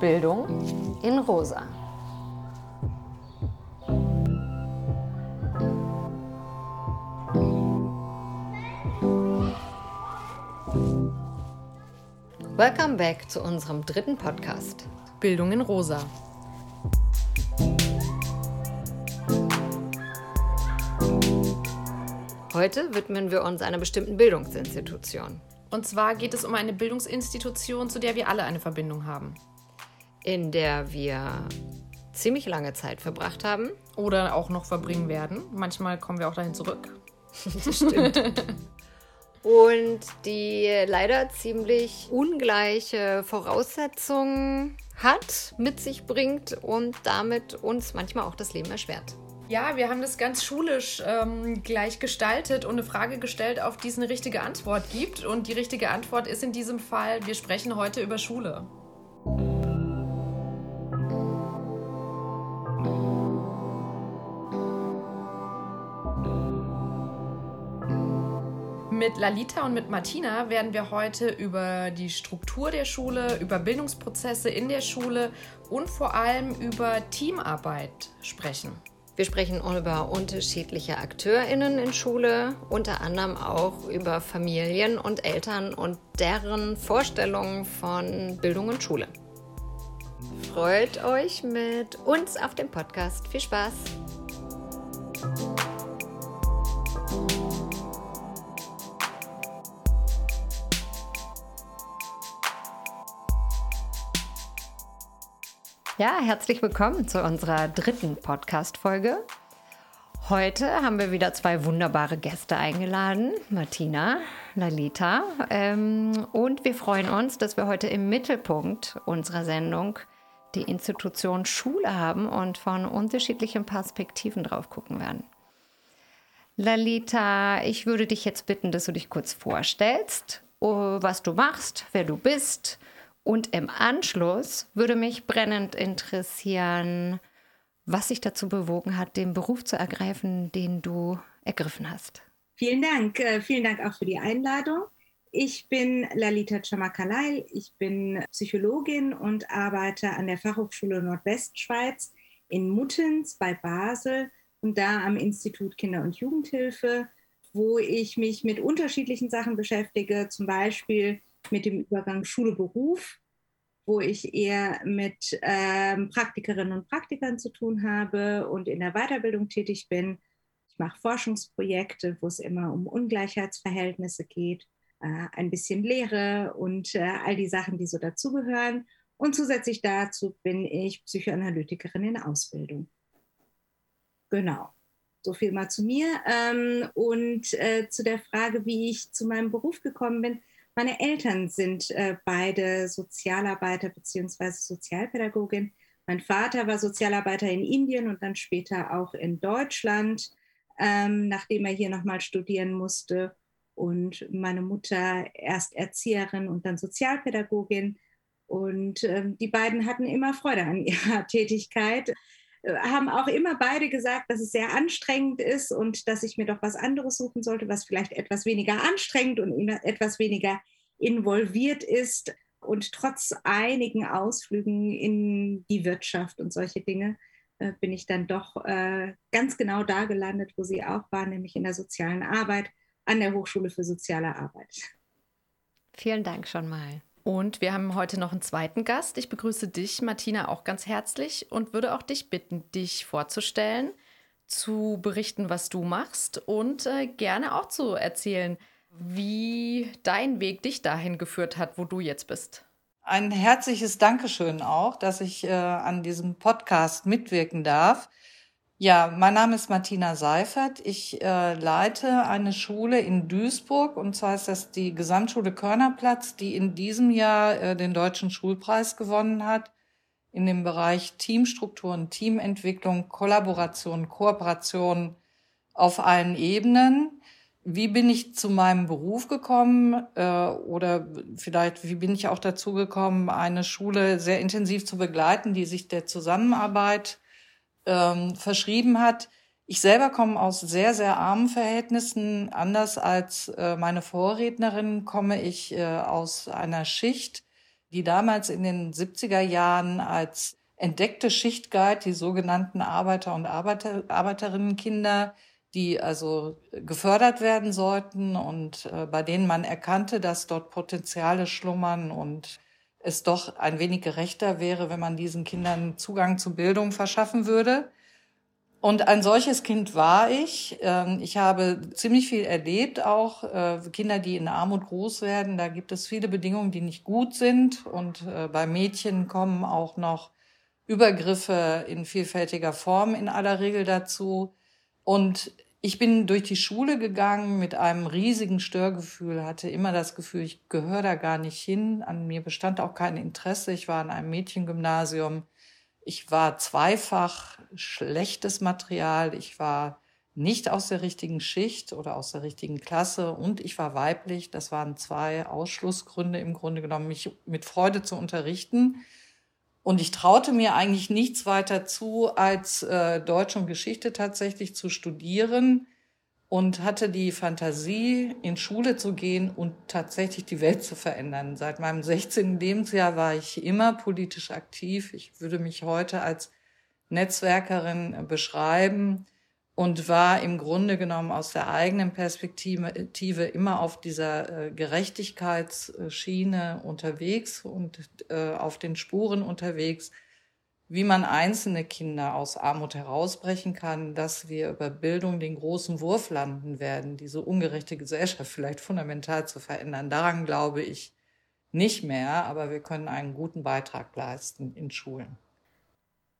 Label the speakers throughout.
Speaker 1: Bildung in Rosa. Welcome back zu unserem dritten Podcast.
Speaker 2: Bildung in Rosa.
Speaker 1: Heute widmen wir uns einer bestimmten Bildungsinstitution.
Speaker 2: Und zwar geht es um eine Bildungsinstitution, zu der wir alle eine Verbindung haben.
Speaker 1: In der wir ziemlich lange Zeit verbracht haben.
Speaker 2: Oder auch noch verbringen werden. Manchmal kommen wir auch dahin zurück.
Speaker 1: das stimmt. Und die leider ziemlich ungleiche Voraussetzungen hat, mit sich bringt und damit uns manchmal auch das Leben erschwert.
Speaker 2: Ja, wir haben das ganz schulisch ähm, gleich gestaltet und eine Frage gestellt, auf die es eine richtige Antwort gibt. Und die richtige Antwort ist in diesem Fall, wir sprechen heute über Schule. Mit Lalita und mit Martina werden wir heute über die Struktur der Schule, über Bildungsprozesse in der Schule und vor allem über Teamarbeit sprechen.
Speaker 1: Wir sprechen über unterschiedliche AkteurInnen in Schule, unter anderem auch über Familien und Eltern und deren Vorstellungen von Bildung und Schule. Freut euch mit uns auf dem Podcast. Viel Spaß! Ja, herzlich willkommen zu unserer dritten Podcast-Folge. Heute haben wir wieder zwei wunderbare Gäste eingeladen, Martina, Lalita. Ähm, und wir freuen uns, dass wir heute im Mittelpunkt unserer Sendung die Institution Schule haben und von unterschiedlichen Perspektiven drauf gucken werden. Lalita, ich würde dich jetzt bitten, dass du dich kurz vorstellst, oh, was du machst, wer du bist und im Anschluss würde mich brennend interessieren, was dich dazu bewogen hat, den Beruf zu ergreifen, den du ergriffen hast.
Speaker 3: Vielen Dank. Äh, vielen Dank auch für die Einladung. Ich bin Lalita Chamakalai. Ich bin Psychologin und arbeite an der Fachhochschule Nordwestschweiz in Muttens bei Basel und da am Institut Kinder- und Jugendhilfe, wo ich mich mit unterschiedlichen Sachen beschäftige, zum Beispiel mit dem Übergang Schule-Beruf, wo ich eher mit ähm, Praktikerinnen und Praktikern zu tun habe und in der Weiterbildung tätig bin. Ich mache Forschungsprojekte, wo es immer um Ungleichheitsverhältnisse geht, äh, ein bisschen Lehre und äh, all die Sachen, die so dazugehören. Und zusätzlich dazu bin ich Psychoanalytikerin in Ausbildung. Genau. So viel mal zu mir. Ähm, und äh, zu der Frage, wie ich zu meinem Beruf gekommen bin. Meine Eltern sind äh, beide Sozialarbeiter bzw. Sozialpädagogin. Mein Vater war Sozialarbeiter in Indien und dann später auch in Deutschland, ähm, nachdem er hier nochmal studieren musste. Und meine Mutter erst Erzieherin und dann Sozialpädagogin. Und ähm, die beiden hatten immer Freude an ihrer Tätigkeit haben auch immer beide gesagt, dass es sehr anstrengend ist und dass ich mir doch was anderes suchen sollte, was vielleicht etwas weniger anstrengend und etwas weniger involviert ist. Und trotz einigen Ausflügen in die Wirtschaft und solche Dinge äh, bin ich dann doch äh, ganz genau da gelandet, wo sie auch war, nämlich in der sozialen Arbeit an der Hochschule für soziale Arbeit.
Speaker 1: Vielen Dank schon mal.
Speaker 2: Und wir haben heute noch einen zweiten Gast. Ich begrüße dich, Martina, auch ganz herzlich und würde auch dich bitten, dich vorzustellen, zu berichten, was du machst und äh, gerne auch zu erzählen, wie dein Weg dich dahin geführt hat, wo du jetzt bist.
Speaker 4: Ein herzliches Dankeschön auch, dass ich äh, an diesem Podcast mitwirken darf. Ja, mein Name ist Martina Seifert. Ich äh, leite eine Schule in Duisburg und zwar ist das die Gesamtschule Körnerplatz, die in diesem Jahr äh, den Deutschen Schulpreis gewonnen hat in dem Bereich Teamstrukturen, Teamentwicklung, Kollaboration, Kooperation auf allen Ebenen. Wie bin ich zu meinem Beruf gekommen äh, oder vielleicht wie bin ich auch dazu gekommen, eine Schule sehr intensiv zu begleiten, die sich der Zusammenarbeit ähm, verschrieben hat. Ich selber komme aus sehr, sehr armen Verhältnissen. Anders als äh, meine Vorrednerin komme ich äh, aus einer Schicht, die damals in den 70er Jahren als entdeckte Schicht galt, die sogenannten Arbeiter- und Arbeiter, Arbeiterinnenkinder, die also gefördert werden sollten und äh, bei denen man erkannte, dass dort Potenziale schlummern und es doch ein wenig gerechter wäre, wenn man diesen Kindern Zugang zu Bildung verschaffen würde. Und ein solches Kind war ich. Ähm, ich habe ziemlich viel erlebt, auch äh, Kinder, die in Armut groß werden. Da gibt es viele Bedingungen, die nicht gut sind. Und äh, bei Mädchen kommen auch noch Übergriffe in vielfältiger Form in aller Regel dazu. Und ich bin durch die Schule gegangen mit einem riesigen Störgefühl, hatte immer das Gefühl, ich gehöre da gar nicht hin. An mir bestand auch kein Interesse. Ich war in einem Mädchengymnasium. Ich war zweifach schlechtes Material. Ich war nicht aus der richtigen Schicht oder aus der richtigen Klasse und ich war weiblich. Das waren zwei Ausschlussgründe im Grunde genommen, mich mit Freude zu unterrichten. Und ich traute mir eigentlich nichts weiter zu, als äh, Deutsch und Geschichte tatsächlich zu studieren und hatte die Fantasie, in Schule zu gehen und tatsächlich die Welt zu verändern. Seit meinem 16. Lebensjahr war ich immer politisch aktiv. Ich würde mich heute als Netzwerkerin beschreiben und war im Grunde genommen aus der eigenen Perspektive immer auf dieser äh, Gerechtigkeitsschiene unterwegs und äh, auf den Spuren unterwegs, wie man einzelne Kinder aus Armut herausbrechen kann, dass wir über Bildung den großen Wurf landen werden, diese ungerechte Gesellschaft vielleicht fundamental zu verändern. Daran glaube ich nicht mehr, aber wir können einen guten Beitrag leisten in Schulen.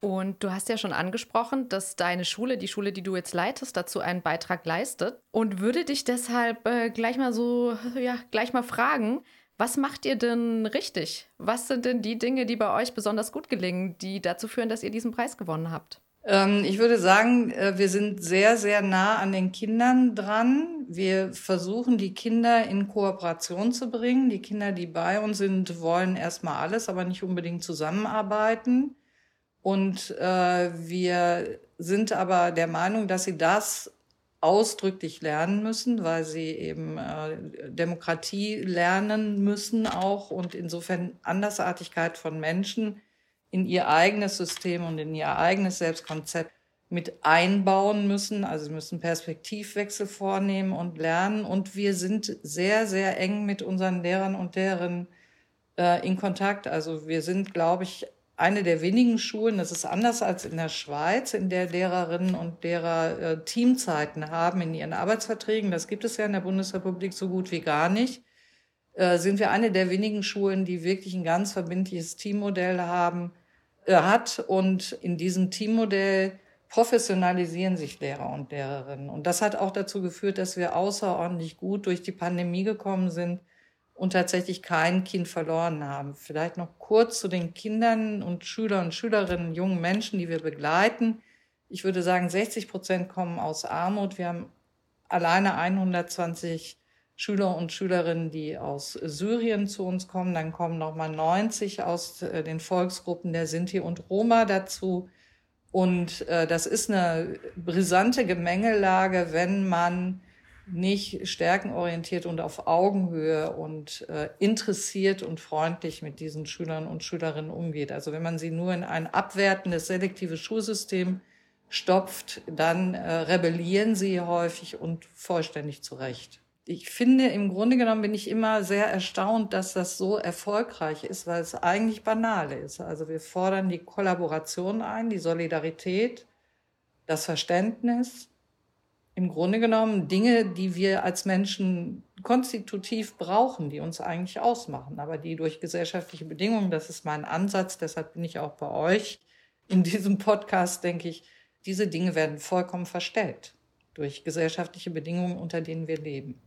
Speaker 2: Und du hast ja schon angesprochen, dass deine Schule, die Schule, die du jetzt leitest, dazu einen Beitrag leistet. Und würde dich deshalb äh, gleich mal so, ja, gleich mal fragen, was macht ihr denn richtig? Was sind denn die Dinge, die bei euch besonders gut gelingen, die dazu führen, dass ihr diesen Preis gewonnen habt?
Speaker 4: Ähm, ich würde sagen, äh, wir sind sehr, sehr nah an den Kindern dran. Wir versuchen, die Kinder in Kooperation zu bringen. Die Kinder, die bei uns sind, wollen erstmal alles, aber nicht unbedingt zusammenarbeiten. Und äh, wir sind aber der Meinung, dass sie das ausdrücklich lernen müssen, weil sie eben äh, Demokratie lernen müssen auch und insofern Andersartigkeit von Menschen in ihr eigenes System und in ihr eigenes Selbstkonzept mit einbauen müssen. Also sie müssen Perspektivwechsel vornehmen und lernen. Und wir sind sehr, sehr eng mit unseren Lehrern und Lehrerinnen äh, in Kontakt. Also wir sind, glaube ich, eine der wenigen Schulen, das ist anders als in der Schweiz, in der Lehrerinnen und Lehrer äh, Teamzeiten haben in ihren Arbeitsverträgen. Das gibt es ja in der Bundesrepublik so gut wie gar nicht. Äh, sind wir eine der wenigen Schulen, die wirklich ein ganz verbindliches Teammodell haben, äh, hat. Und in diesem Teammodell professionalisieren sich Lehrer und Lehrerinnen. Und das hat auch dazu geführt, dass wir außerordentlich gut durch die Pandemie gekommen sind und tatsächlich kein Kind verloren haben. Vielleicht noch kurz zu den Kindern und Schüler und Schülerinnen, jungen Menschen, die wir begleiten. Ich würde sagen, 60 Prozent kommen aus Armut. Wir haben alleine 120 Schüler und Schülerinnen, die aus Syrien zu uns kommen. Dann kommen nochmal 90 aus äh, den Volksgruppen der Sinti und Roma dazu. Und äh, das ist eine brisante Gemengelage, wenn man nicht stärkenorientiert und auf Augenhöhe und äh, interessiert und freundlich mit diesen Schülern und Schülerinnen umgeht. Also wenn man sie nur in ein abwertendes, selektives Schulsystem stopft, dann äh, rebellieren sie häufig und vollständig zurecht. Ich finde, im Grunde genommen bin ich immer sehr erstaunt, dass das so erfolgreich ist, weil es eigentlich banal ist. Also wir fordern die Kollaboration ein, die Solidarität, das Verständnis, im Grunde genommen Dinge, die wir als Menschen konstitutiv brauchen, die uns eigentlich ausmachen, aber die durch gesellschaftliche Bedingungen, das ist mein Ansatz, deshalb bin ich auch bei euch in diesem Podcast, denke ich, diese Dinge werden vollkommen verstellt durch gesellschaftliche Bedingungen, unter denen wir leben.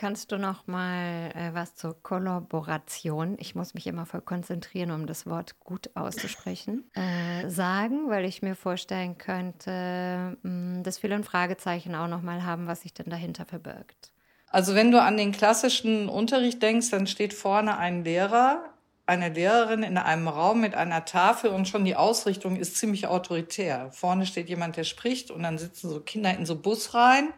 Speaker 1: Kannst du noch mal äh, was zur Kollaboration, ich muss mich immer voll konzentrieren, um das Wort gut auszusprechen, äh, sagen, weil ich mir vorstellen könnte, mh, hm, dass viele ein Fragezeichen auch noch mal haben, was sich denn dahinter verbirgt.
Speaker 4: Also wenn du an den klassischen Unterricht denkst, dann steht vorne ein Lehrer, eine Lehrerin in einem Raum mit einer Tafel und schon die Ausrichtung ist ziemlich autoritär. Vorne steht jemand, der spricht und dann sitzen so Kinder in so Bus rein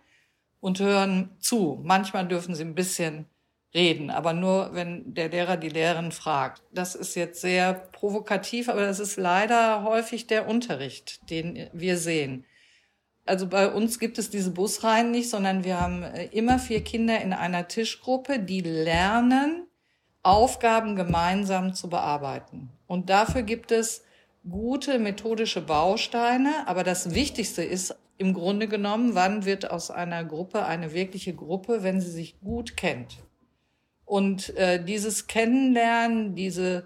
Speaker 4: und hören zu. Manchmal dürfen sie ein bisschen reden, aber nur, wenn der Lehrer die Lehrerin fragt. Das ist jetzt sehr provokativ, aber das ist leider häufig der Unterricht, den wir sehen. Also bei uns gibt es diese Busreihen nicht, sondern wir haben äh, immer vier Kinder in einer Tischgruppe, die lernen, Aufgaben gemeinsam zu bearbeiten. Und dafür gibt es gute methodische Bausteine, aber das Wichtigste ist im Grunde genommen, wann wird aus einer Gruppe eine wirkliche Gruppe, wenn sie sich gut kennt. Und äh, dieses Kennenlernen, diese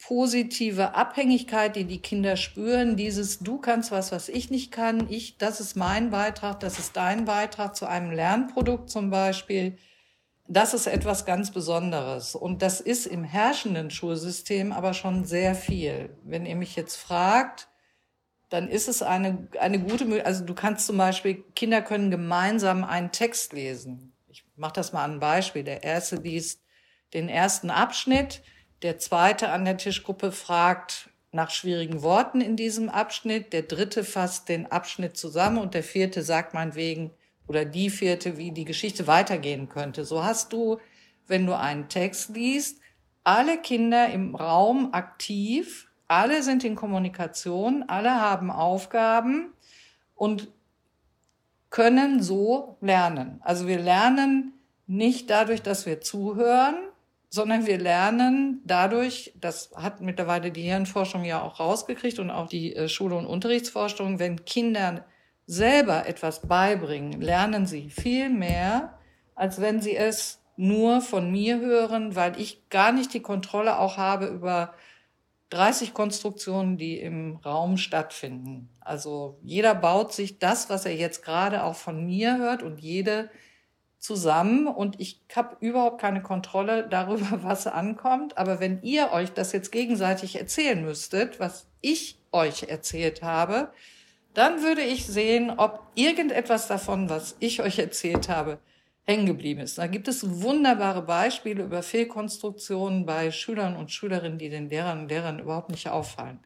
Speaker 4: positive Abhängigkeit, die die Kinder spüren, dieses du kannst was, was ich nicht kann, ich, das ist mein Beitrag, das ist dein Beitrag zu einem Lernprodukt zum Beispiel, das ist etwas ganz Besonderes. Und das ist im herrschenden Schulsystem aber schon sehr viel. Wenn ihr mich jetzt fragt, dann ist es eine, eine gute Möglichkeit. Also du kannst zum Beispiel, Kinder können gemeinsam einen Text lesen. Ich mache das mal an ein Beispiel. Der erste liest den ersten Abschnitt, der zweite an der Tischgruppe fragt nach schwierigen Worten in diesem Abschnitt, der dritte fasst den Abschnitt zusammen und der vierte sagt meinetwegen, oder die vierte, wie die Geschichte weitergehen könnte. So hast du, wenn du einen Text liest, alle Kinder im Raum aktiv, alle sind in Kommunikation, alle haben Aufgaben und können so lernen. Also wir lernen nicht dadurch, dass wir zuhören, sondern wir lernen dadurch, das hat mittlerweile die Hirnforschung ja auch rausgekriegt und auch die äh, Schule- und Unterrichtsforschung, wenn Kinder selber etwas beibringen, lernen sie viel mehr, als wenn sie es nur von mir hören, weil ich gar nicht die Kontrolle auch habe über 30 Konstruktionen, die im Raum stattfinden. Also jeder baut sich das, was er jetzt gerade auch von mir hört und jede zusammen und ich habe überhaupt keine Kontrolle darüber, was ankommt. Aber wenn ihr euch das jetzt gegenseitig erzählen müsstet, was ich euch erzählt habe, dann würde ich sehen, ob irgendetwas davon, was ich euch erzählt habe, hängen geblieben ist. Da gibt es wunderbare Beispiele über Fehlkonstruktionen bei Schülern und Schülerinnen, die den Lehrern und Lehrern überhaupt nicht auffallen.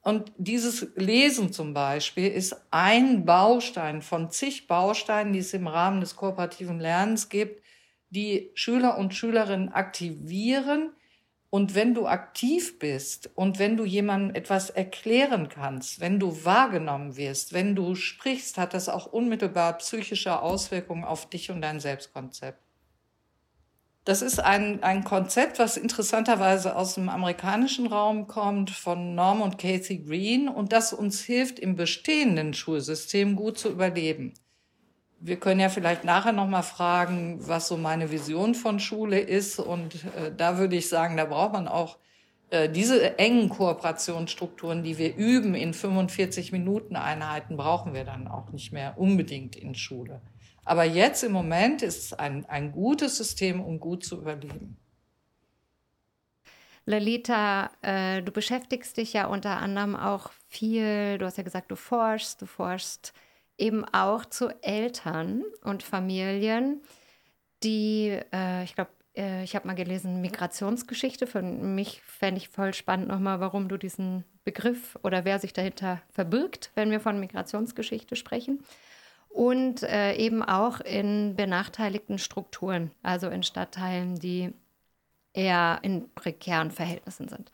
Speaker 4: Und dieses Lesen zum Beispiel ist ein Baustein von zig Bausteinen, die es im Rahmen des kooperativen Lernens gibt, die Schüler und Schülerinnen aktivieren, und wenn du aktiv bist und wenn du jemandem etwas erklären kannst, wenn du wahrgenommen wirst, wenn du sprichst, hat das auch unmittelbar psychische Auswirkungen auf dich und dein Selbstkonzept. Das ist ein, ein Konzept, was interessanterweise aus dem amerikanischen Raum kommt, von Norm und Casey Green und das uns hilft, im bestehenden Schulsystem gut zu überleben wir können ja vielleicht nachher noch mal fragen, was so meine Vision von Schule ist. Und äh, da würde ich sagen, da braucht man auch äh, diese engen Kooperationsstrukturen, die wir üben in 45 Minuten Einheiten, brauchen wir dann auch nicht mehr unbedingt in Schule. Aber jetzt im Moment ist es ein, ein gutes System, um gut zu überleben.
Speaker 1: Lalita, äh, du beschäftigst dich ja unter anderem auch viel, du hast ja gesagt, du forschst, du forschst eben auch zu Eltern und Familien, die, äh, ich glaube, äh, ich habe mal gelesen, Migrationsgeschichte. Für mich fände ich voll spannend nochmal, warum du diesen Begriff oder wer sich dahinter verbirgt, wenn wir von Migrationsgeschichte sprechen. Und äh, eben auch in benachteiligten Strukturen, also in Stadtteilen, die eher in prekären Verhältnissen sind.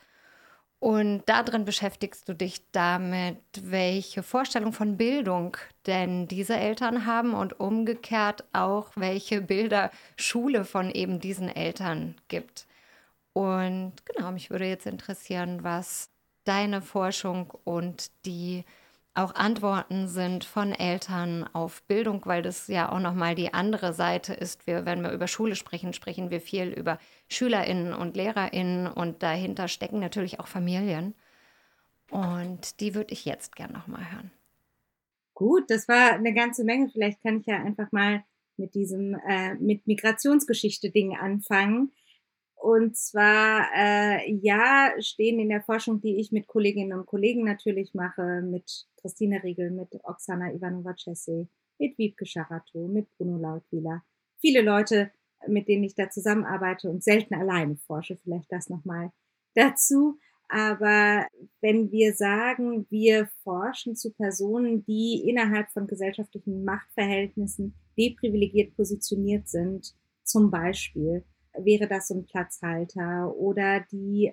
Speaker 1: Und darin beschäftigst du dich damit, welche Vorstellung von Bildung denn diese Eltern haben und umgekehrt auch, welche Bilder Schule von eben diesen Eltern gibt. Und genau, mich würde jetzt interessieren, was deine Forschung und die auch Antworten sind von Eltern auf Bildung, weil das ja auch nochmal die andere Seite ist. Wir, wenn wir über Schule sprechen, sprechen wir viel über SchülerInnen und LehrerInnen und dahinter stecken natürlich auch Familien. Und die würde ich jetzt gern nochmal hören.
Speaker 3: Gut, das war eine ganze Menge. Vielleicht kann ich ja einfach mal mit diesem, äh, mit Migrationsgeschichte-Ding anfangen. Und zwar, äh, ja, stehen in der Forschung, die ich mit Kolleginnen und Kollegen natürlich mache, mit Christine Riegel, mit Oksana Ivanova-Cesse, mit Wiebke Scharato, mit Bruno Lautwieler. Viele Leute, mit denen ich da zusammenarbeite und selten alleine forsche. Vielleicht das nochmal dazu. Aber wenn wir sagen, wir forschen zu Personen, die innerhalb von gesellschaftlichen Machtverhältnissen deprivilegiert positioniert sind, zum Beispiel, wäre das so ein Platzhalter oder die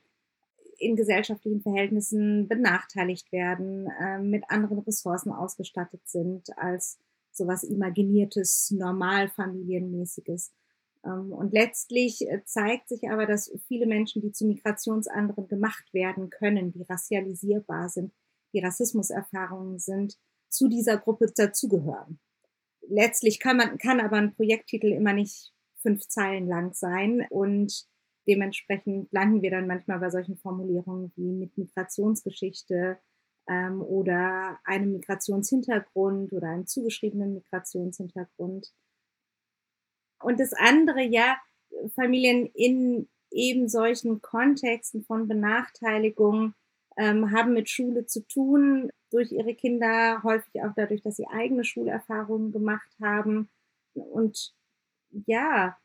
Speaker 3: in gesellschaftlichen Verhältnissen benachteiligt werden, äh, mit anderen Ressourcen ausgestattet sind als sowas imaginiertes, normalfamilienmäßiges. Ähm, und letztlich äh, zeigt sich aber, dass viele Menschen, die zu Migrationsanderen gemacht werden können, die rassialisierbar sind, die Rassismuserfahrungen sind, zu dieser Gruppe dazugehören. Letztlich kann man, kann aber ein Projekttitel immer nicht fünf Zeilen lang sein und dementsprechend landen wir dann manchmal bei solchen Formulierungen wie mit Migrationsgeschichte ähm, oder einem Migrationshintergrund oder einem zugeschriebenen Migrationshintergrund. Und das andere, ja, Familien in eben solchen Kontexten von Benachteiligung ähm, haben mit Schule zu tun, durch ihre Kinder, häufig auch dadurch, dass sie eigene Schulerfahrungen gemacht haben. Und ja,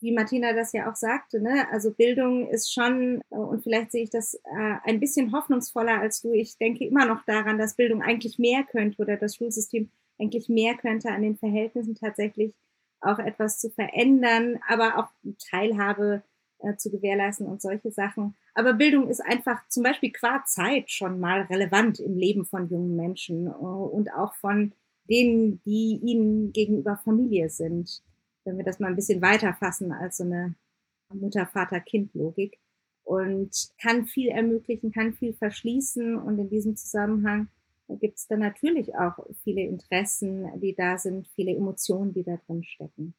Speaker 3: wie Martina das ja auch sagte, ne, also Bildung ist schon, äh, und vielleicht sehe ich das äh, ein bisschen hoffnungsvoller als du. Ich denke immer noch daran, dass Bildung eigentlich mehr könnte oder das Schulsystem eigentlich mehr könnte an den Verhältnissen tatsächlich auch etwas zu verändern, aber auch Teilhabe äh, zu gewährleisten und solche Sachen. Aber Bildung ist einfach zum Beispiel qua Zeit schon mal relevant im Leben von jungen Menschen äh, und auch von denen, die ihnen gegenüber Familie sind. Wenn wir das mal ein bisschen weiter fassen als so eine Mutter-Vater-Kind-Logik und kann viel ermöglichen, kann viel verschließen und in diesem Zusammenhang gibt es dann natürlich auch viele Interessen, die da sind, viele Emotionen, die da drin stecken.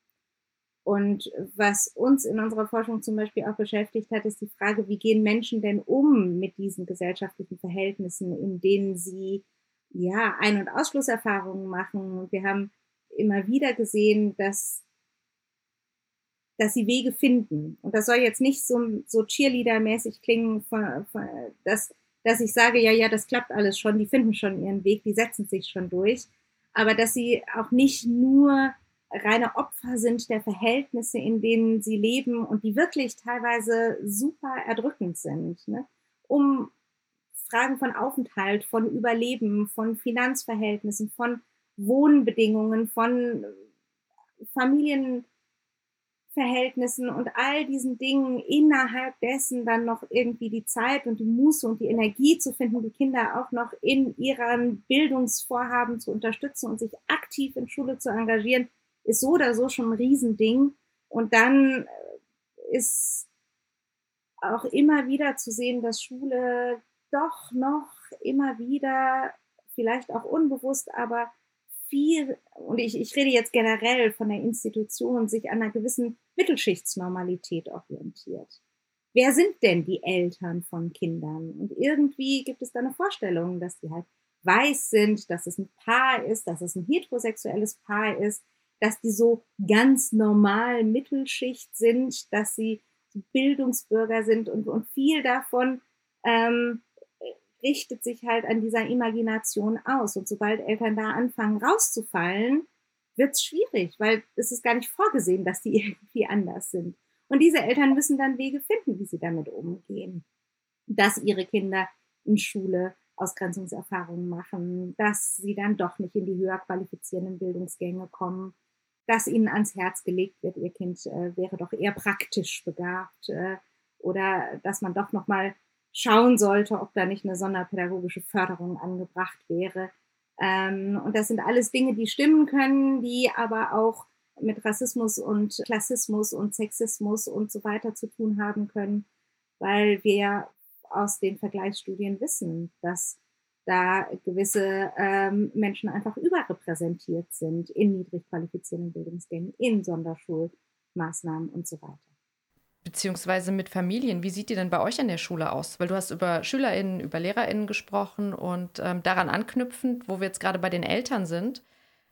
Speaker 3: Und was uns in unserer Forschung zum Beispiel auch beschäftigt hat, ist die Frage, wie gehen Menschen denn um mit diesen gesellschaftlichen Verhältnissen, in denen sie ja Ein- und Ausschlusserfahrungen machen. Und wir haben immer wieder gesehen, dass dass sie Wege finden. Und das soll jetzt nicht so, so Cheerleader-mäßig klingen, dass dass ich sage, ja, ja, das klappt alles schon, die finden schon ihren Weg, die setzen sich schon durch, aber dass sie auch nicht nur reine Opfer sind der Verhältnisse, in denen sie leben und die wirklich teilweise super erdrückend sind, ne? um Fragen von Aufenthalt, von Überleben, von Finanzverhältnissen, von Wohnbedingungen, von Familien, Verhältnissen und all diesen Dingen innerhalb dessen dann noch irgendwie die Zeit und die Muße und die Energie zu finden, die Kinder auch noch in ihren Bildungsvorhaben zu unterstützen und sich aktiv in Schule zu engagieren, ist so oder so schon ein Riesending. Und dann äh, ist auch immer wieder zu sehen, dass Schule doch noch immer wieder, vielleicht auch unbewusst, aber viel, und ich, ich rede jetzt generell von der Institution, sich an einer gewissen Mittelschichtsnormalität orientiert. Wer sind denn die Eltern von Kindern? Und irgendwie gibt es da eine Vorstellung, dass die halt weiß sind, dass es ein Paar ist, dass es ein heterosexuelles Paar ist, dass die so ganz normal Mittelschicht sind, dass sie Bildungsbürger sind und, und viel davon ähm, richtet sich halt an dieser Imagination aus. Und sobald Eltern da anfangen rauszufallen, wird es schwierig, weil es ist gar nicht vorgesehen, dass die irgendwie anders sind. Und diese Eltern müssen dann Wege finden, wie sie damit umgehen. Dass ihre Kinder in Schule Ausgrenzungserfahrungen machen, dass sie dann doch nicht in die höher qualifizierenden Bildungsgänge kommen, dass ihnen ans Herz gelegt wird, ihr Kind äh, wäre doch eher praktisch begabt äh, oder dass man doch noch mal schauen sollte, ob da nicht eine sonderpädagogische Förderung angebracht wäre. Ähm, und das sind alles Dinge, die stimmen können, die aber auch mit Rassismus und Klassismus und Sexismus und so weiter zu tun haben können, weil wir aus den Vergleichsstudien wissen, dass da gewisse ähm, Menschen einfach überrepräsentiert sind in niedrig qualifizierenden Bildungsgängen, in Sonderschulmaßnahmen und so weiter
Speaker 2: beziehungsweise mit Familien. Wie sieht die denn bei euch an der Schule aus? Weil du hast über SchülerInnen, über LehrerInnen gesprochen und ähm, daran anknüpfend, wo wir jetzt gerade bei den Eltern sind,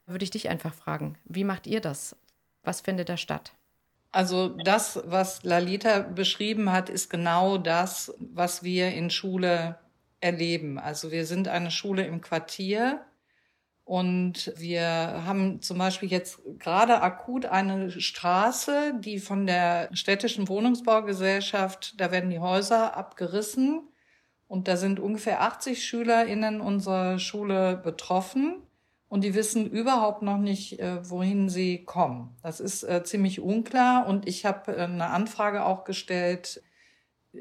Speaker 2: würde ich dich einfach fragen, wie macht ihr das? Was findet da statt?
Speaker 4: Also das, was Lalita beschrieben hat, ist genau das, was wir in Schule erleben. Also wir sind eine Schule im Quartier Und wir haben zum Beispiel jetzt gerade akut eine Straße, die von der städtischen Wohnungsbaugesellschaft, da werden die Häuser abgerissen. Und da sind ungefähr 80 SchülerInnen unserer Schule betroffen. Und die wissen überhaupt noch nicht, äh, wohin sie kommen. Das ist äh, ziemlich unklar. Und ich habe äh, eine Anfrage auch gestellt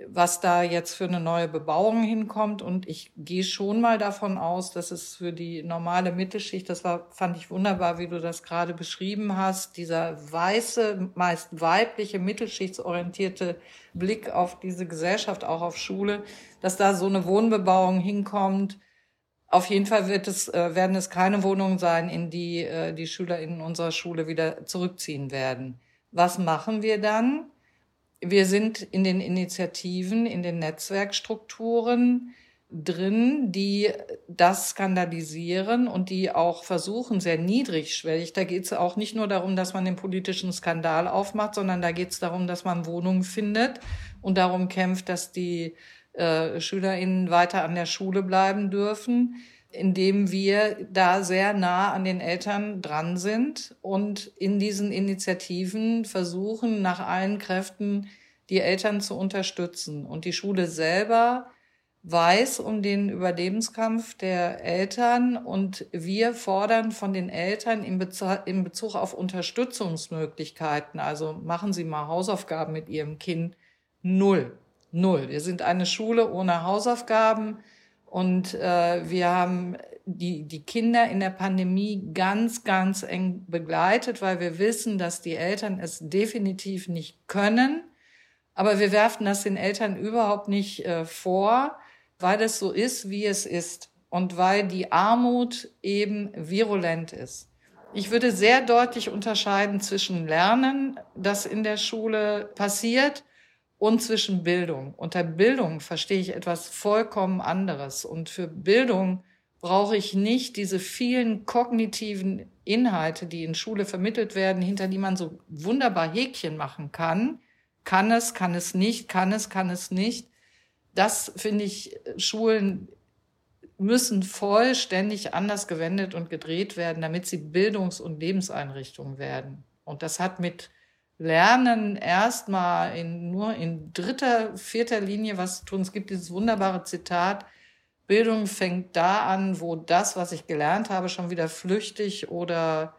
Speaker 4: was da jetzt für eine neue Bebauung hinkommt. Und ich gehe schon mal davon aus, dass es für die normale Mittelschicht, das war, fand ich wunderbar, wie du das gerade beschrieben hast, dieser weiße, meist weibliche, mittelschichtsorientierte Blick auf diese Gesellschaft, auch auf Schule, dass da so eine Wohnbebauung hinkommt. Auf jeden Fall wird es, äh, werden es keine Wohnungen sein, in die äh, die SchülerInnen unserer Schule wieder zurückziehen werden. Was machen wir dann? Wir sind in den Initiativen, in den Netzwerkstrukturen drin, die das skandalisieren und die auch versuchen, sehr niedrigschwellig. Da geht es auch nicht nur darum, dass man den politischen Skandal aufmacht, sondern da geht es darum, dass man Wohnungen findet und darum kämpft, dass die äh, SchülerInnen weiter an der Schule bleiben dürfen indem wir da sehr nah an den Eltern dran sind und in diesen Initiativen versuchen, nach allen Kräften die Eltern zu unterstützen. Und die Schule selber weiß um den Überlebenskampf der Eltern und wir fordern von den Eltern in Bezug, auf Unterstützungsmöglichkeiten, also machen Sie mal Hausaufgaben mit Ihrem Kind, null. Null. Wir sind eine Schule ohne Hausaufgaben und äh, wir haben die, die Kinder in der Pandemie ganz, ganz eng begleitet, weil wir wissen, dass die Eltern es definitiv nicht können. Aber wir werfen das den Eltern überhaupt nicht äh, vor, weil es so ist, wie es ist und weil die Armut eben virulent ist. Ich würde sehr deutlich unterscheiden zwischen Lernen, das in der Schule passiert, und zwischen Bildung. Unter Bildung verstehe ich etwas vollkommen anderes. Und für Bildung brauche ich nicht diese vielen kognitiven Inhalte, die in Schule vermittelt werden, hinter die man so wunderbar Häkchen machen kann. Kann es, kann es nicht, kann es, kann es nicht. Das finde ich, Schulen müssen vollständig anders gewendet und gedreht werden, damit sie Bildungs- und Lebenseinrichtungen werden. Und das hat mit Lernen erstmal in, nur in dritter, vierter Linie was zu tun. Es gibt dieses wunderbare Zitat, Bildung fängt da an, wo das, was ich gelernt habe, schon wieder flüchtig oder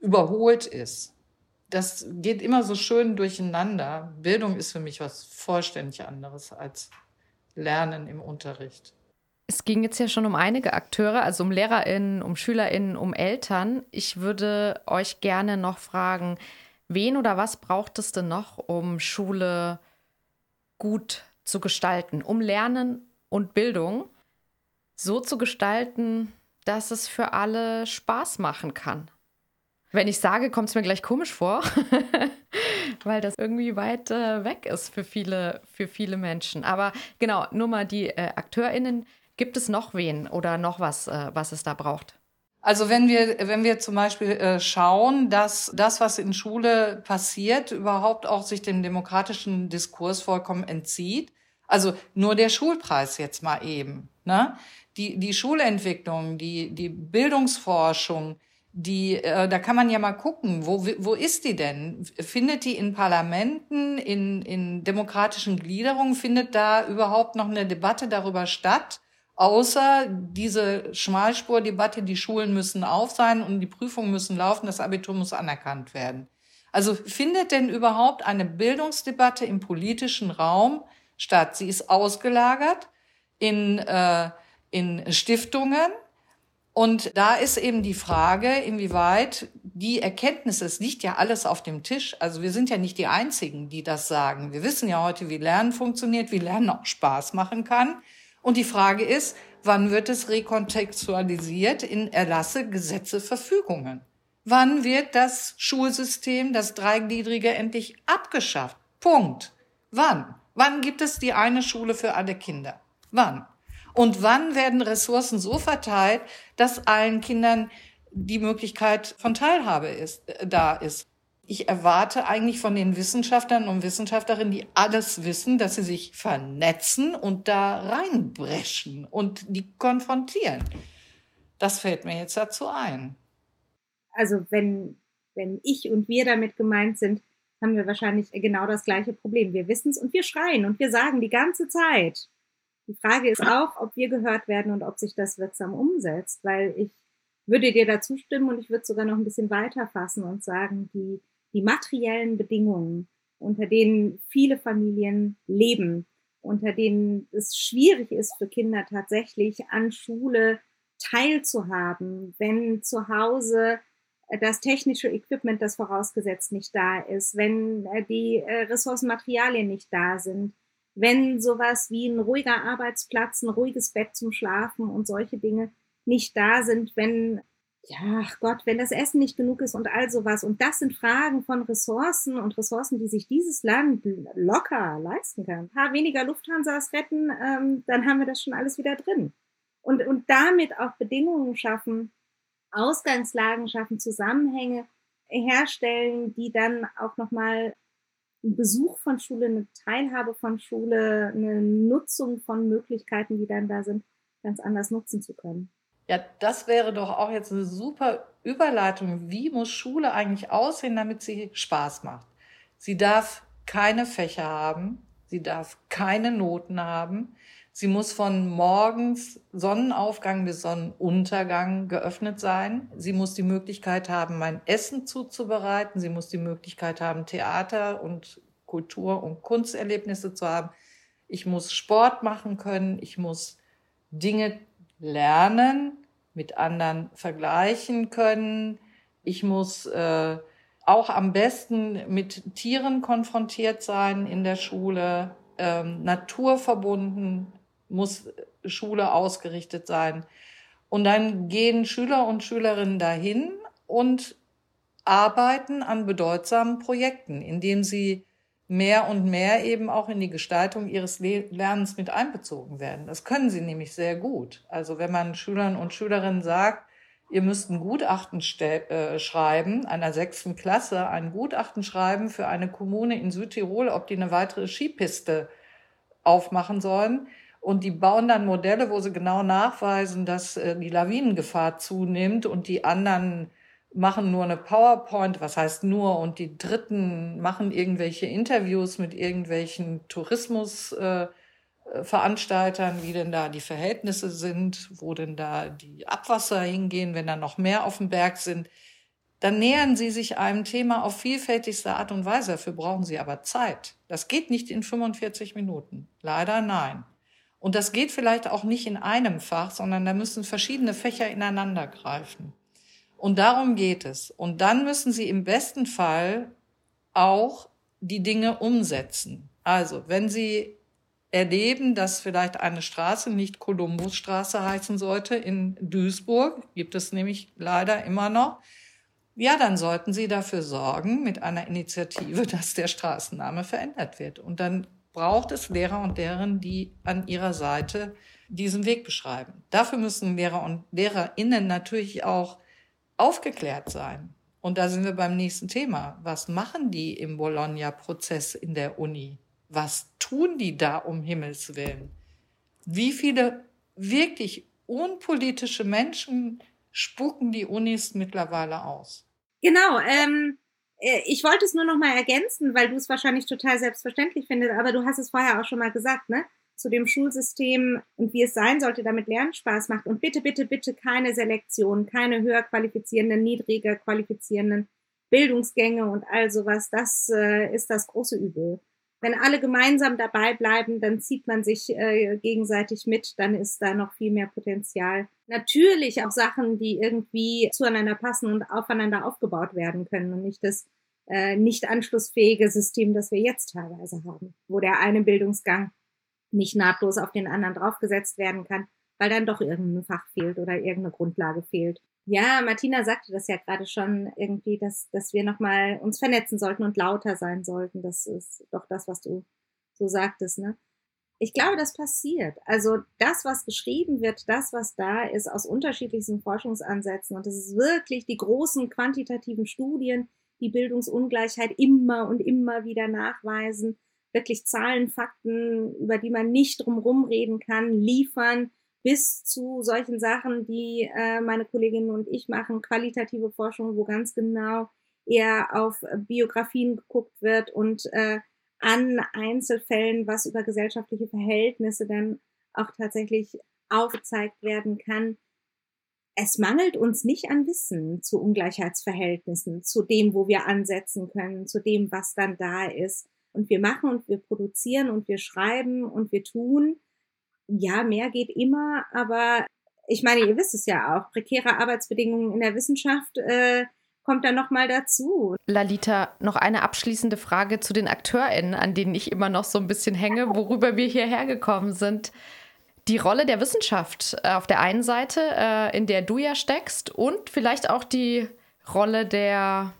Speaker 4: überholt ist. Das geht immer so schön durcheinander. Bildung ist für mich was vollständig anderes als Lernen im Unterricht.
Speaker 2: Es ging jetzt ja schon um einige Akteure, also um LehrerInnen, um SchülerInnen, um Eltern. Ich würde euch gerne noch fragen, Wen oder was braucht es denn noch, um Schule gut zu gestalten, um Lernen und Bildung so zu gestalten, dass es für alle Spaß machen kann? Wenn ich sage, kommt es mir gleich komisch vor, weil das irgendwie weit äh, weg ist für viele, für viele Menschen. Aber genau, nur mal die äh, AkteurInnen. Gibt es noch wen oder noch was, äh, was es da braucht?
Speaker 4: Also wenn wir, wenn wir zum Beispiel äh, schauen, dass das, was in Schule passiert, überhaupt auch sich dem demokratischen Diskurs vollkommen entzieht. Also nur der Schulpreis jetzt mal eben. Ne? Die, die Schulentwicklung, die, die Bildungsforschung, die, äh, da kann man ja mal gucken, wo, wo ist die denn? Findet die in Parlamenten, in, in demokratischen Gliederungen, findet da überhaupt noch eine Debatte darüber statt? Außer diese Schmalspurdebatte, die Schulen müssen auf sein und die Prüfungen müssen laufen, das Abitur muss anerkannt werden. Also findet denn überhaupt eine Bildungsdebatte im politischen Raum statt? Sie ist ausgelagert in, äh, in Stiftungen. Und da ist eben die Frage, inwieweit die Erkenntnisse, es liegt ja alles auf dem Tisch. Also wir sind ja nicht die Einzigen, die das sagen. Wir wissen ja heute, wie Lernen funktioniert, wie Lernen auch Spaß machen kann. Und die Frage ist, wann wird es rekontextualisiert in Erlasse, Gesetze, Verfügungen? Wann wird das Schulsystem, das Dreigliedrige, endlich abgeschafft? Punkt. Wann? Wann gibt es die eine Schule für alle Kinder? Wann? Und wann werden Ressourcen so verteilt, dass allen Kindern die Möglichkeit von Teilhabe ist, äh, da ist? Ich erwarte eigentlich von den Wissenschaftlern und Wissenschaftlerinnen, die alles wissen, dass sie sich vernetzen und da reinbrechen und die konfrontieren. Das fällt mir jetzt dazu ein.
Speaker 3: Also wenn, wenn ich und wir damit gemeint sind, haben wir wahrscheinlich genau das gleiche Problem. Wir wissen es und wir schreien und wir sagen die ganze Zeit. Die Frage ist auch, ob wir gehört werden und ob sich das wirksam umsetzt, weil ich würde dir dazu stimmen und ich würde sogar noch ein bisschen weiter fassen und sagen, die, die materiellen Bedingungen, unter denen viele Familien leben, unter denen es schwierig ist für Kinder tatsächlich an Schule teilzuhaben, wenn zu Hause das technische Equipment, das vorausgesetzt nicht da ist, wenn äh, die äh, Ressourcenmaterialien nicht da sind, wenn sowas wie ein ruhiger Arbeitsplatz, ein ruhiges Bett zum Schlafen und solche Dinge nicht da sind, wenn, ja, Gott, wenn das Essen nicht genug ist und all sowas. Und das sind Fragen von Ressourcen und Ressourcen, die sich dieses Land locker leisten kann. Ein paar weniger Lufthansas retten, ähm, dann haben wir das schon alles wieder drin. Und, und damit auch Bedingungen schaffen, Ausgangslagen schaffen, Zusammenhänge herstellen, die dann auch nochmal einen Besuch von Schule, eine Teilhabe von Schule, eine Nutzung von Möglichkeiten, die dann da sind, ganz anders nutzen zu können.
Speaker 4: Ja, das wäre doch auch jetzt eine super Überleitung. Wie muss Schule eigentlich aussehen, damit sie Spaß macht? Sie darf keine Fächer haben, sie darf keine Noten haben, sie muss von morgens Sonnenaufgang bis Sonnenuntergang geöffnet sein. Sie muss die Möglichkeit haben, mein Essen zuzubereiten. Sie muss die Möglichkeit haben, Theater und Kultur- und Kunsterlebnisse zu haben. Ich muss Sport machen können. Ich muss Dinge lernen, mit anderen vergleichen können. Ich muss äh, auch am besten mit Tieren konfrontiert sein in der Schule. Ähm, naturverbunden muss Schule ausgerichtet sein. Und dann gehen Schüler und Schülerinnen dahin und arbeiten an bedeutsamen Projekten, indem sie mehr und mehr eben auch in die Gestaltung ihres Lernens mit einbezogen werden. Das können sie nämlich sehr gut. Also wenn man Schülern und Schülerinnen sagt, ihr müsst ein Gutachten äh, schreiben, einer sechsten Klasse, ein Gutachten schreiben für eine Kommune in Südtirol, ob die eine weitere Skipiste aufmachen sollen. Und die bauen dann Modelle, wo sie genau nachweisen, dass äh, die Lawinengefahr zunimmt und die anderen machen nur eine PowerPoint, was heißt nur, und die Dritten machen irgendwelche Interviews mit irgendwelchen Tourismusveranstaltern, äh, wie denn da die Verhältnisse sind, wo denn da die Abwasser hingehen, wenn da noch mehr auf dem Berg sind. Dann nähern sie sich einem Thema auf vielfältigste Art und Weise. Dafür brauchen sie aber Zeit. Das geht nicht in 45 Minuten. Leider nein. Und das geht vielleicht auch nicht in einem Fach, sondern da müssen verschiedene Fächer ineinander greifen. Und darum geht es. Und dann müssen Sie im besten Fall auch die Dinge umsetzen. Also, wenn Sie erleben, dass vielleicht eine Straße nicht Kolumbusstraße heißen sollte in Duisburg, gibt es nämlich leider immer noch, ja, dann sollten Sie dafür sorgen mit einer Initiative, dass der Straßenname verändert wird. Und dann braucht es Lehrer und Lehrerinnen, die an ihrer Seite diesen Weg beschreiben. Dafür müssen Lehrer und Lehrerinnen natürlich auch aufgeklärt sein. Und da sind wir beim nächsten Thema. Was machen die im Bologna-Prozess in der Uni? Was tun die da um Himmels Willen? Wie viele wirklich unpolitische Menschen spucken die Unis mittlerweile aus?
Speaker 3: Genau, ähm, äh, ich wollte es nur noch mal ergänzen, weil du es wahrscheinlich total selbstverständlich findest, aber du hast es vorher auch schon mal gesagt, ne? Zu dem Schulsystem und wie es sein sollte, damit Lernen Spaß macht. Und bitte, bitte, bitte keine Selektion, keine höher qualifizierenden, niedriger qualifizierenden Bildungsgänge und all sowas. Das äh, ist das große Übel. Wenn alle gemeinsam dabei bleiben, dann zieht man sich äh, gegenseitig mit, dann ist da noch viel mehr Potenzial. Natürlich auch Sachen, die irgendwie zueinander passen und aufeinander aufgebaut werden können und nicht das äh, nicht anschlussfähige System, das wir jetzt teilweise haben, wo der eine Bildungsgang nicht nahtlos auf den anderen draufgesetzt werden kann, weil dann doch irgendein Fach fehlt oder irgendeine Grundlage fehlt. Ja, Martina sagte das ja gerade schon irgendwie, dass, dass wir nochmal uns vernetzen sollten und lauter sein sollten. Das ist doch das, was du so sagtest, ne? Ich glaube, das passiert. Also das, was geschrieben wird, das, was da ist, aus unterschiedlichsten Forschungsansätzen, und das ist wirklich die großen quantitativen Studien, die Bildungsungleichheit immer und immer wieder nachweisen, wirklich Zahlen, Fakten, über die man nicht drumherum reden kann, liefern, bis zu solchen Sachen, die äh, meine Kolleginnen und ich machen, qualitative Forschung, wo ganz genau eher auf Biografien geguckt wird und äh, an Einzelfällen, was über gesellschaftliche Verhältnisse dann auch tatsächlich aufgezeigt werden kann. Es mangelt uns nicht an Wissen zu Ungleichheitsverhältnissen, zu dem, wo wir ansetzen können, zu dem, was dann da ist. Und wir machen und wir produzieren und wir schreiben und wir tun. Ja, mehr geht immer, aber ich meine, ihr wisst es ja auch, prekäre Arbeitsbedingungen in der Wissenschaft äh, kommt dann nochmal dazu.
Speaker 2: Lalita, noch eine abschließende Frage zu den AkteurInnen, an denen ich immer noch so ein bisschen hänge, worüber wir hierher gekommen sind. Die Rolle der Wissenschaft äh, auf der einen Seite, äh, in der du ja steckst, und vielleicht auch die Rolle der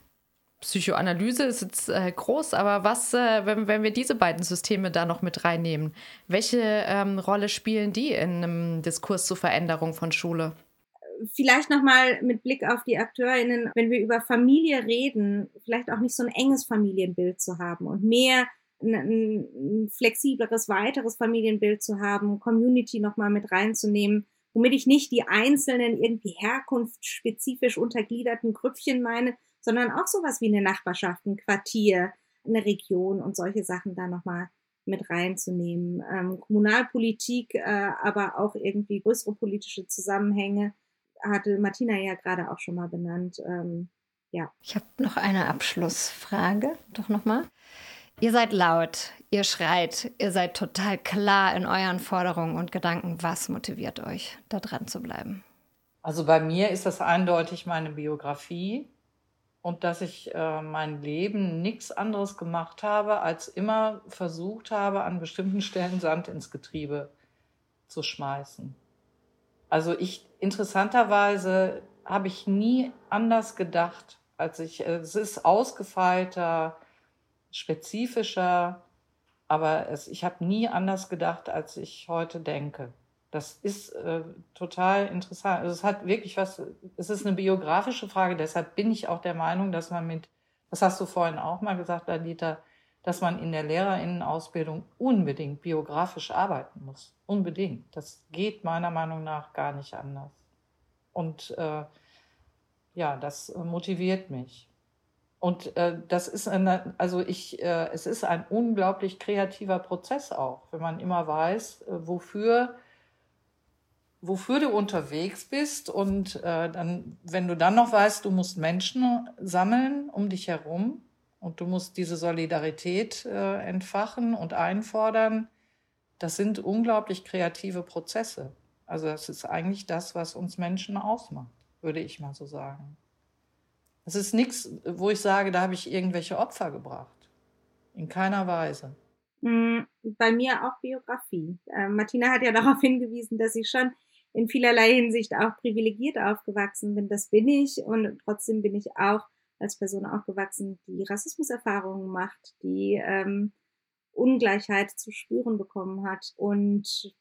Speaker 2: Psychoanalyse ist jetzt äh, groß, aber was, äh, wenn, wenn wir diese beiden Systeme da noch mit reinnehmen, welche ähm, Rolle spielen die in einem Diskurs zur Veränderung von Schule?
Speaker 3: Vielleicht nochmal mit Blick auf die AkteurInnen, wenn wir über Familie reden, vielleicht auch nicht so ein enges Familienbild zu haben und mehr ein, ein flexibleres, weiteres Familienbild zu haben, Community nochmal mit reinzunehmen, womit ich nicht die einzelnen irgendwie herkunftsspezifisch untergliederten Grüppchen meine, sondern auch sowas wie eine Nachbarschaft, ein Quartier, eine Region und solche Sachen da nochmal mit reinzunehmen. Ähm, Kommunalpolitik, äh, aber auch irgendwie größere politische Zusammenhänge hatte Martina ja gerade auch schon mal benannt. Ähm, ja.
Speaker 1: Ich habe noch eine Abschlussfrage, doch nochmal. Ihr seid laut, ihr schreit, ihr seid total klar in euren Forderungen und Gedanken. Was motiviert euch, da dran zu bleiben?
Speaker 4: Also bei mir ist das eindeutig meine Biografie und dass ich äh, mein Leben nichts anderes gemacht habe, als immer versucht habe, an bestimmten Stellen Sand ins Getriebe zu schmeißen. Also ich, interessanterweise habe ich nie anders gedacht, als ich, es ist ausgefeilter, spezifischer, aber es, ich habe nie anders gedacht, als ich heute denke. Das ist äh, total interessant. Also es hat wirklich was, es ist eine biografische Frage, deshalb bin ich auch der Meinung, dass man mit, das hast du vorhin auch mal gesagt, Anita, dass man in der Lehrerinnenausbildung unbedingt biografisch arbeiten muss. Unbedingt. Das geht meiner Meinung nach gar nicht anders. Und äh, ja, das motiviert mich. Und äh, das ist eine, also ich, äh, es ist ein unglaublich kreativer Prozess auch, wenn man immer weiß, äh, wofür wofür du unterwegs bist und äh, dann, wenn du dann noch weißt, du musst Menschen sammeln um dich herum und du musst diese Solidarität äh, entfachen und einfordern, das sind unglaublich kreative Prozesse. Also das ist eigentlich das, was uns Menschen ausmacht, würde ich mal so sagen. Es ist nichts, wo ich sage, da habe ich irgendwelche Opfer gebracht. In keiner Weise.
Speaker 3: Hm, bei mir auch Biografie. Äh, Martina hat ja darauf hingewiesen, dass ich schon in vielerlei Hinsicht auch privilegiert aufgewachsen bin. Das bin ich und trotzdem bin ich auch als Person aufgewachsen, die Rassismuserfahrungen macht, die ähm, Ungleichheit zu spüren bekommen hat und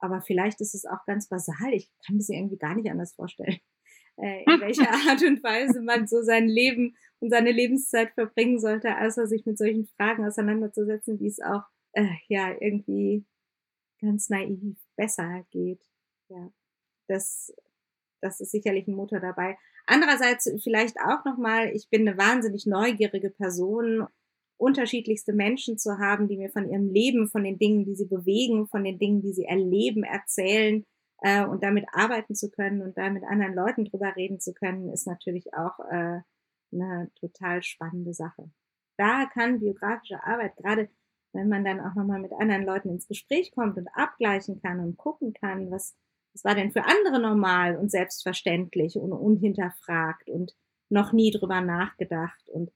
Speaker 3: aber vielleicht ist es auch ganz basal. Ich kann mir das irgendwie gar nicht anders vorstellen, äh, in welcher Art und Weise man so sein Leben und seine Lebenszeit verbringen sollte, außer sich mit solchen Fragen auseinanderzusetzen, wie es auch äh, ja irgendwie ganz naiv besser geht. Ja, das, das ist sicherlich ein Motor dabei. Andererseits vielleicht auch nochmal, ich bin eine wahnsinnig neugierige Person, unterschiedlichste Menschen zu haben, die mir von ihrem Leben, von den Dingen, die sie bewegen, von den Dingen, die sie erleben, erzählen äh, und damit arbeiten zu können und da mit anderen Leuten drüber reden zu können, ist natürlich auch äh, eine total spannende Sache. Da kann biografische Arbeit gerade wenn man dann auch nochmal mit anderen Leuten ins Gespräch kommt und abgleichen kann und gucken kann, was, was war denn für andere normal und selbstverständlich und unhinterfragt und noch nie drüber nachgedacht und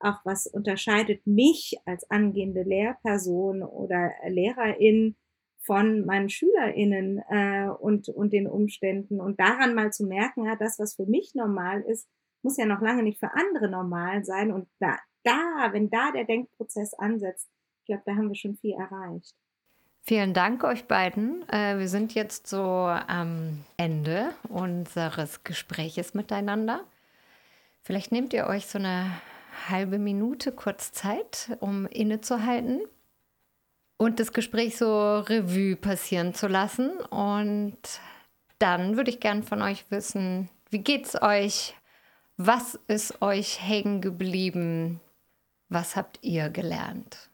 Speaker 3: auch was unterscheidet mich als angehende Lehrperson oder Lehrerin von meinen SchülerInnen äh, und, und den Umständen? Und daran mal zu merken, ja, das, was für mich normal ist, muss ja noch lange nicht für andere normal sein. Und da, da, wenn da der Denkprozess ansetzt, ich glaube, da haben wir schon viel erreicht.
Speaker 1: Vielen Dank euch beiden. Äh, wir sind jetzt so am Ende unseres Gespräches miteinander. Vielleicht nehmt ihr euch so eine halbe Minute kurz Zeit, um innezuhalten und das Gespräch so Revue passieren zu lassen. Und dann würde ich gern von euch wissen, wie geht's euch? Was ist euch hängen geblieben? Was habt ihr gelernt?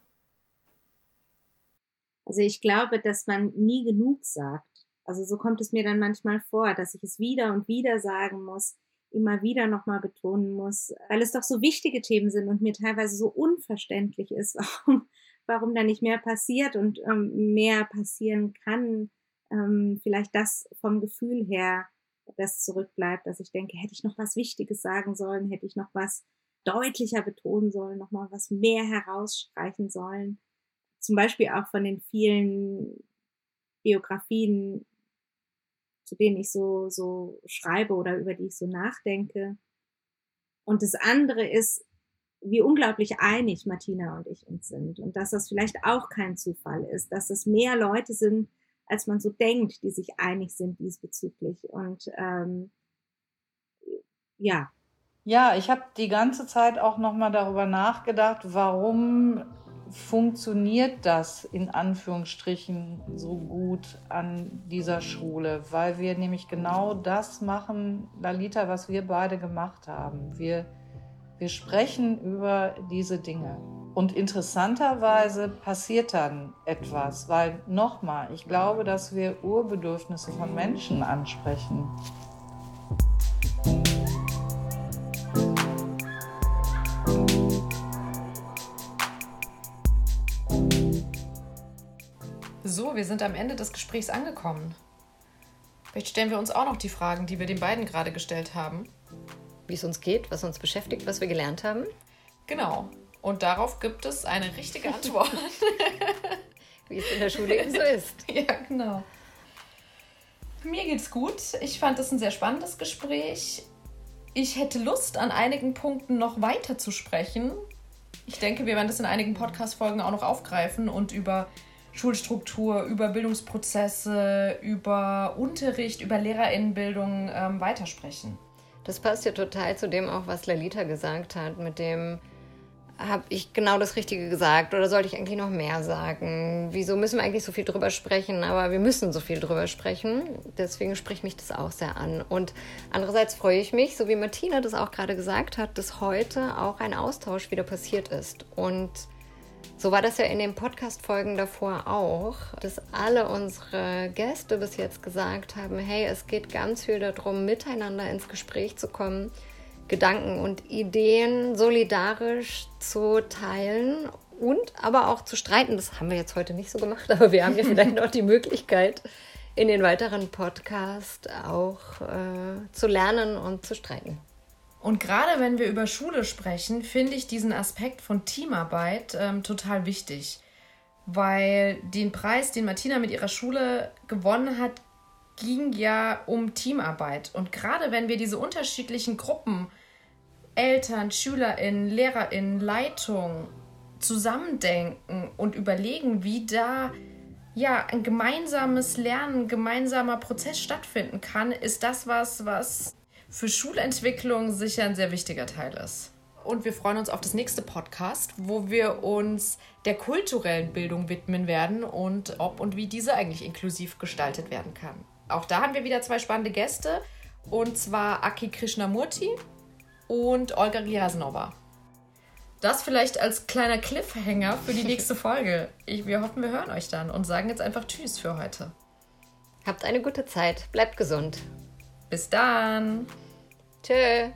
Speaker 3: Also ich glaube, dass man nie genug sagt. Also so kommt es mir dann manchmal vor, dass ich es wieder und wieder sagen muss, immer wieder nochmal betonen muss, weil es doch so wichtige Themen sind und mir teilweise so unverständlich ist, warum, warum da nicht mehr passiert und ähm, mehr passieren kann. Ähm, vielleicht das vom Gefühl her, das zurückbleibt, dass ich denke, hätte ich noch was Wichtiges sagen sollen, hätte ich noch was deutlicher betonen sollen, noch mal was mehr herausstreichen sollen. Zum Beispiel auch von den vielen Biografien, zu denen ich so, so schreibe oder über die ich so nachdenke. Und das andere ist, wie unglaublich einig Martina und ich uns sind. Und dass das vielleicht auch kein Zufall ist, dass es mehr Leute sind, als man so denkt, die sich einig sind diesbezüglich. Und ähm, ja.
Speaker 4: Ja, ich habe die ganze Zeit auch nochmal darüber nachgedacht, warum funktioniert das in Anführungsstrichen so gut an dieser Schule, weil wir nämlich genau das machen, Lalita, was wir beide gemacht haben. Wir, wir sprechen über diese Dinge. Und interessanterweise passiert dann etwas, weil nochmal, ich glaube, dass wir Urbedürfnisse von Menschen ansprechen.
Speaker 2: So, wir sind am Ende des Gesprächs angekommen. Vielleicht stellen wir uns auch noch die Fragen, die wir den beiden gerade gestellt haben.
Speaker 1: Wie es uns geht, was uns beschäftigt, was wir gelernt haben.
Speaker 2: Genau. Und darauf gibt es eine richtige Antwort.
Speaker 1: Wie es in der Schule eben so ist.
Speaker 2: ja, genau. Mir geht's gut. Ich fand es ein sehr spannendes Gespräch. Ich hätte Lust, an einigen Punkten noch weiter zu sprechen. Ich denke, wir werden das in einigen Podcast-Folgen auch noch aufgreifen und über Schulstruktur, über Bildungsprozesse, über Unterricht, über Lehrerinnenbildung ähm, weitersprechen.
Speaker 1: Das passt ja total zu dem auch, was Lalita gesagt hat, mit dem, habe ich genau das Richtige gesagt oder sollte ich eigentlich noch mehr sagen? Wieso müssen wir eigentlich so viel drüber sprechen? Aber wir müssen so viel drüber sprechen. Deswegen spricht mich das auch sehr an. Und andererseits freue ich mich, so wie Martina das auch gerade gesagt hat, dass heute auch ein Austausch wieder passiert ist. Und so war das ja in den Podcast-Folgen davor auch, dass alle unsere Gäste bis jetzt gesagt haben, hey, es geht ganz viel darum, miteinander ins Gespräch zu kommen, Gedanken und Ideen solidarisch zu teilen und aber auch zu streiten. Das haben wir jetzt heute nicht so gemacht, aber wir haben ja vielleicht noch die Möglichkeit, in den weiteren Podcast auch äh, zu lernen und zu streiten.
Speaker 2: Und gerade wenn wir über Schule sprechen, finde ich diesen Aspekt von Teamarbeit ähm, total wichtig. Weil den Preis, den Martina mit ihrer Schule gewonnen hat, ging ja um Teamarbeit. Und gerade wenn wir diese unterschiedlichen Gruppen, Eltern, SchülerInnen, LehrerInnen, Leitung zusammendenken und überlegen, wie da ja ein gemeinsames Lernen, ein gemeinsamer Prozess stattfinden kann, ist das was, was für Schulentwicklung sicher ein sehr wichtiger Teil ist. Und wir freuen uns auf das nächste Podcast, wo wir uns der kulturellen Bildung widmen werden und ob und wie diese eigentlich inklusiv gestaltet werden kann. Auch da haben wir wieder zwei spannende Gäste, und zwar Aki Krishnamurti und Olga Riasnova. Das vielleicht als kleiner Cliffhanger für die nächste Folge. Ich, wir hoffen, wir hören euch dann und sagen jetzt einfach Tschüss für heute.
Speaker 1: Habt eine gute Zeit. Bleibt gesund.
Speaker 2: Bis dann.
Speaker 1: Tschö.